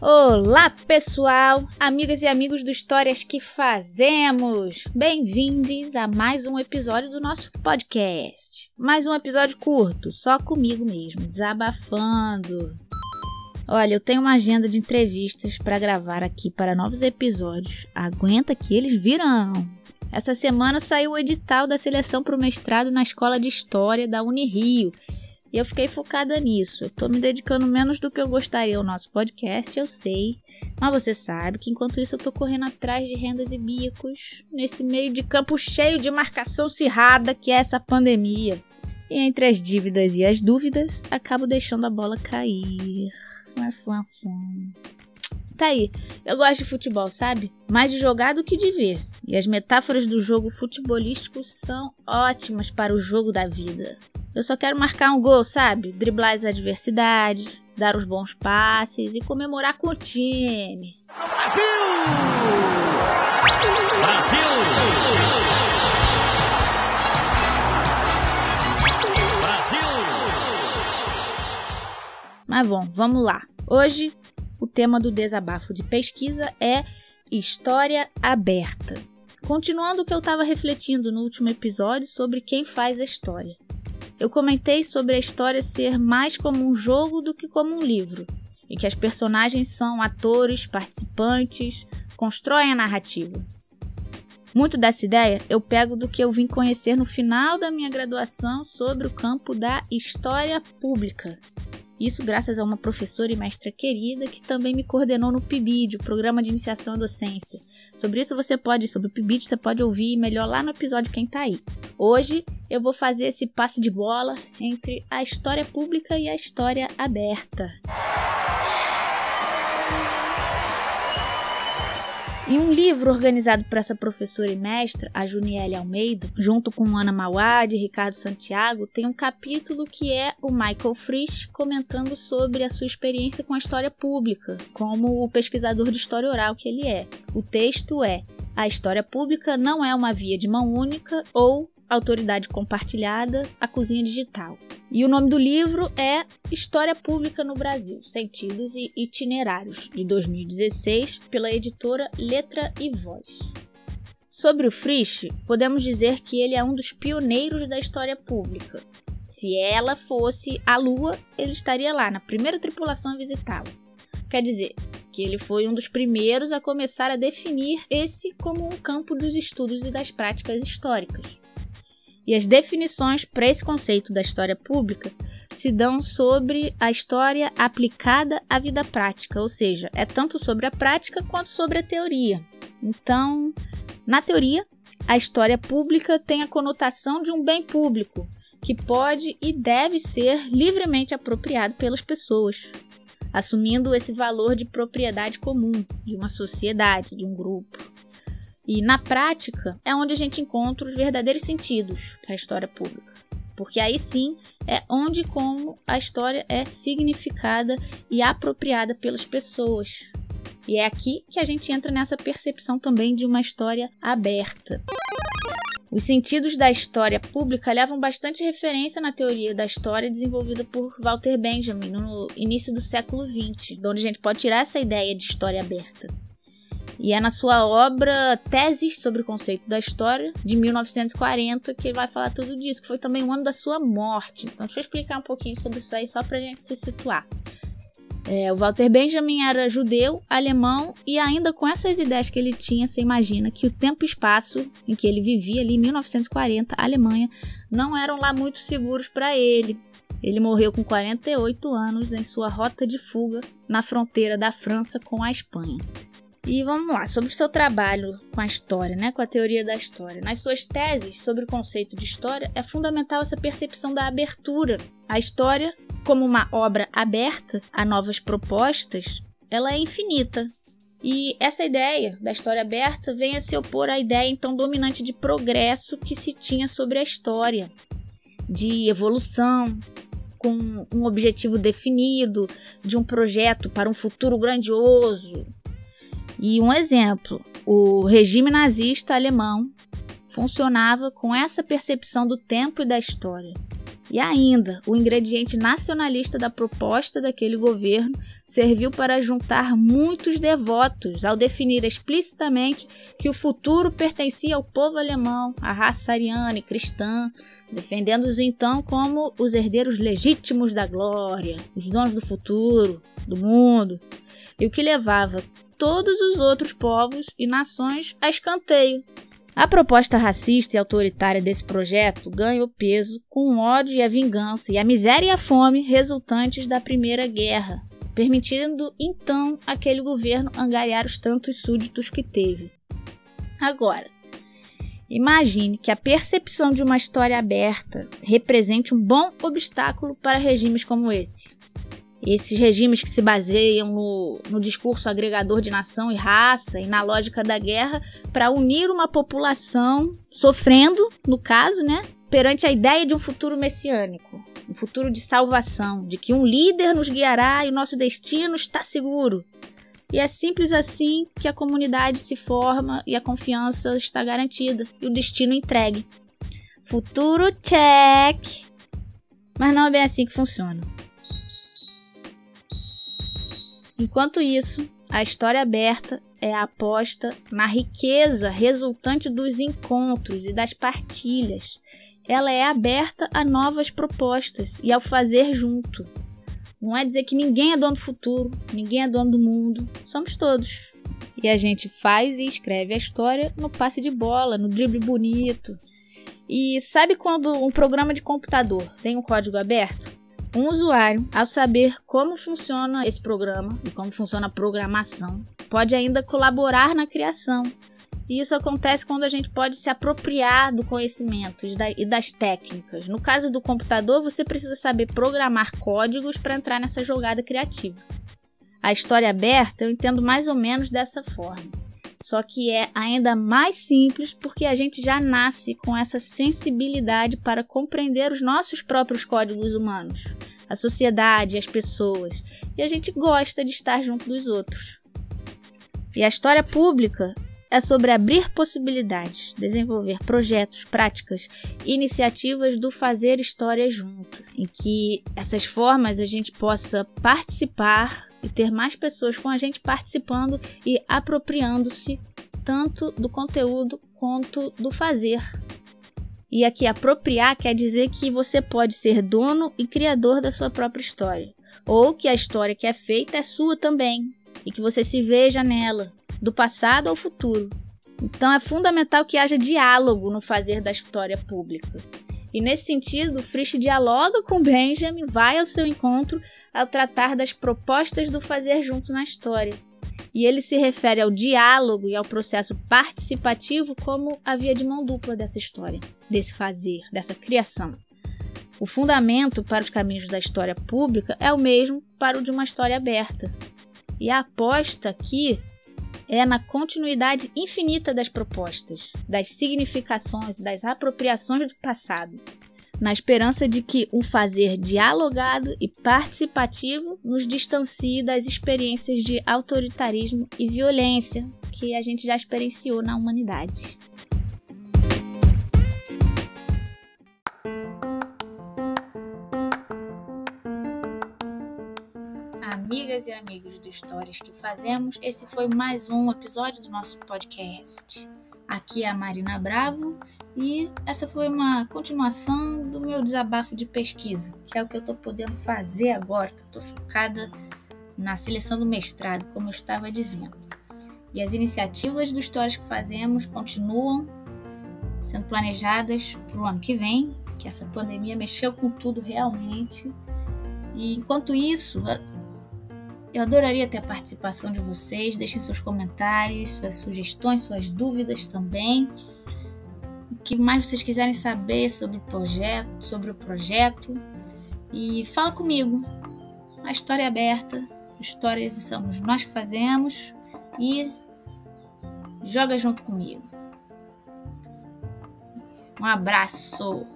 Olá, pessoal, amigas e amigos do Histórias que Fazemos! Bem-vindos a mais um episódio do nosso podcast. Mais um episódio curto, só comigo mesmo, desabafando. Olha, eu tenho uma agenda de entrevistas para gravar aqui para novos episódios. Aguenta que eles virão. Essa semana saiu o edital da seleção para o mestrado na Escola de História da Unirio e eu fiquei focada nisso. Eu tô me dedicando menos do que eu gostaria ao nosso podcast, eu sei. Mas você sabe que enquanto isso eu tô correndo atrás de rendas e bicos, nesse meio de campo cheio de marcação cirrada que é essa pandemia. E entre as dívidas e as dúvidas, acabo deixando a bola cair. Tá aí, eu gosto de futebol, sabe? Mais de jogar do que de ver. E as metáforas do jogo futebolístico são ótimas para o jogo da vida. Eu só quero marcar um gol, sabe? Driblar as adversidades, dar os bons passes e comemorar com o time. Brasil! Brasil! Brasil! Mas bom, vamos lá. Hoje o tema do desabafo de pesquisa é História Aberta. Continuando o que eu estava refletindo no último episódio sobre quem faz a história. Eu comentei sobre a história ser mais como um jogo do que como um livro, em que as personagens são atores, participantes, constroem a narrativa. Muito dessa ideia eu pego do que eu vim conhecer no final da minha graduação sobre o campo da história pública, isso graças a uma professora e mestra querida que também me coordenou no PIBID, o Programa de Iniciação à Docência. Sobre isso você pode, sobre o PIBID, você pode ouvir melhor lá no episódio Quem Tá Aí. Hoje eu vou fazer esse passe de bola entre a história pública e a história aberta. Em um livro organizado por essa professora e mestra, a Juniele Almeida, junto com Ana Mauad e Ricardo Santiago, tem um capítulo que é o Michael Frisch comentando sobre a sua experiência com a história pública, como o pesquisador de história oral que ele é. O texto é: A história pública não é uma via de mão única ou Autoridade Compartilhada, a Cozinha Digital. E o nome do livro é História Pública no Brasil: Sentidos e Itinerários, de 2016, pela editora Letra e Voz. Sobre o Frisch, podemos dizer que ele é um dos pioneiros da história pública. Se ela fosse a Lua, ele estaria lá, na primeira tripulação a visitá-la. Quer dizer, que ele foi um dos primeiros a começar a definir esse como um campo dos estudos e das práticas históricas. E as definições para esse conceito da história pública se dão sobre a história aplicada à vida prática, ou seja, é tanto sobre a prática quanto sobre a teoria. Então, na teoria, a história pública tem a conotação de um bem público que pode e deve ser livremente apropriado pelas pessoas, assumindo esse valor de propriedade comum de uma sociedade, de um grupo. E na prática é onde a gente encontra os verdadeiros sentidos da história pública. Porque aí sim é onde como a história é significada e apropriada pelas pessoas. E é aqui que a gente entra nessa percepção também de uma história aberta. Os sentidos da história pública levam bastante referência na teoria da história desenvolvida por Walter Benjamin no início do século XX, de onde a gente pode tirar essa ideia de história aberta. E é na sua obra Teses sobre o Conceito da História, de 1940, que ele vai falar tudo disso, que foi também o ano da sua morte. Então, deixa eu explicar um pouquinho sobre isso aí, só pra gente se situar. É, o Walter Benjamin era judeu, alemão, e ainda com essas ideias que ele tinha, você imagina que o tempo e espaço em que ele vivia ali, em 1940, a Alemanha, não eram lá muito seguros para ele. Ele morreu com 48 anos em sua rota de fuga na fronteira da França com a Espanha. E vamos lá, sobre o seu trabalho com a história, né, com a teoria da história. Nas suas teses sobre o conceito de história, é fundamental essa percepção da abertura. A história, como uma obra aberta a novas propostas, ela é infinita. E essa ideia da história aberta vem a se opor à ideia então dominante de progresso que se tinha sobre a história, de evolução, com um objetivo definido, de um projeto para um futuro grandioso, e um exemplo: o regime nazista alemão funcionava com essa percepção do tempo e da história. E ainda, o ingrediente nacionalista da proposta daquele governo serviu para juntar muitos devotos ao definir explicitamente que o futuro pertencia ao povo alemão, à raça ariana e cristã, defendendo-os então como os herdeiros legítimos da glória, os donos do futuro, do mundo, e o que levava todos os outros povos e nações a escanteio. A proposta racista e autoritária desse projeto ganhou peso com o ódio e a vingança e a miséria e a fome resultantes da Primeira Guerra, permitindo então aquele governo angariar os tantos súditos que teve. Agora, imagine que a percepção de uma história aberta represente um bom obstáculo para regimes como esse. Esses regimes que se baseiam no, no discurso agregador de nação e raça e na lógica da guerra para unir uma população sofrendo, no caso, né, perante a ideia de um futuro messiânico um futuro de salvação, de que um líder nos guiará e o nosso destino está seguro. E é simples assim que a comunidade se forma e a confiança está garantida e o destino entregue. Futuro check! Mas não é bem assim que funciona. Enquanto isso, a história aberta é a aposta na riqueza resultante dos encontros e das partilhas ela é aberta a novas propostas e ao fazer junto. Não é dizer que ninguém é dono do futuro, ninguém é dono do mundo, somos todos. E a gente faz e escreve a história no passe de bola, no drible bonito. E sabe quando um programa de computador tem um código aberto? Um usuário, ao saber como funciona esse programa e como funciona a programação, pode ainda colaborar na criação, e isso acontece quando a gente pode se apropriar do conhecimento e das técnicas. No caso do computador, você precisa saber programar códigos para entrar nessa jogada criativa. A história aberta eu entendo mais ou menos dessa forma. Só que é ainda mais simples porque a gente já nasce com essa sensibilidade para compreender os nossos próprios códigos humanos, a sociedade, as pessoas, e a gente gosta de estar junto dos outros. E a história pública é sobre abrir possibilidades, desenvolver projetos, práticas, iniciativas do fazer história junto, em que essas formas a gente possa participar e ter mais pessoas com a gente participando e apropriando-se tanto do conteúdo quanto do fazer. E aqui apropriar quer dizer que você pode ser dono e criador da sua própria história, ou que a história que é feita é sua também e que você se veja nela, do passado ao futuro. Então é fundamental que haja diálogo no fazer da história pública. E nesse sentido, Frisch dialoga com Benjamin, vai ao seu encontro ao tratar das propostas do fazer junto na história. E ele se refere ao diálogo e ao processo participativo como a via de mão dupla dessa história, desse fazer, dessa criação. O fundamento para os caminhos da história pública é o mesmo para o de uma história aberta. E a aposta aqui é na continuidade infinita das propostas, das significações, das apropriações do passado, na esperança de que um fazer dialogado e participativo nos distancie das experiências de autoritarismo e violência que a gente já experienciou na humanidade. Amigas e amigos de histórias que fazemos, esse foi mais um episódio do nosso podcast. Aqui é a Marina Bravo e essa foi uma continuação do meu desabafo de pesquisa, que é o que eu estou podendo fazer agora, que eu estou focada na seleção do mestrado, como eu estava dizendo. E as iniciativas do Histórias que fazemos continuam sendo planejadas para o ano que vem, que essa pandemia mexeu com tudo realmente. E enquanto isso, eu adoraria ter a participação de vocês. Deixem seus comentários, suas sugestões, suas dúvidas também. O que mais vocês quiserem saber sobre o projeto, sobre o projeto. E fala comigo. A história é aberta. Histórias somos nós que fazemos. E joga junto comigo. Um abraço!